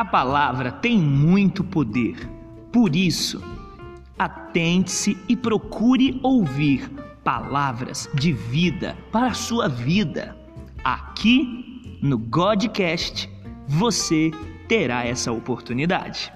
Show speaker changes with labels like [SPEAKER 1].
[SPEAKER 1] A palavra tem muito poder. Por isso, atente-se e procure ouvir palavras de vida para a sua vida. Aqui no Godcast você terá essa oportunidade.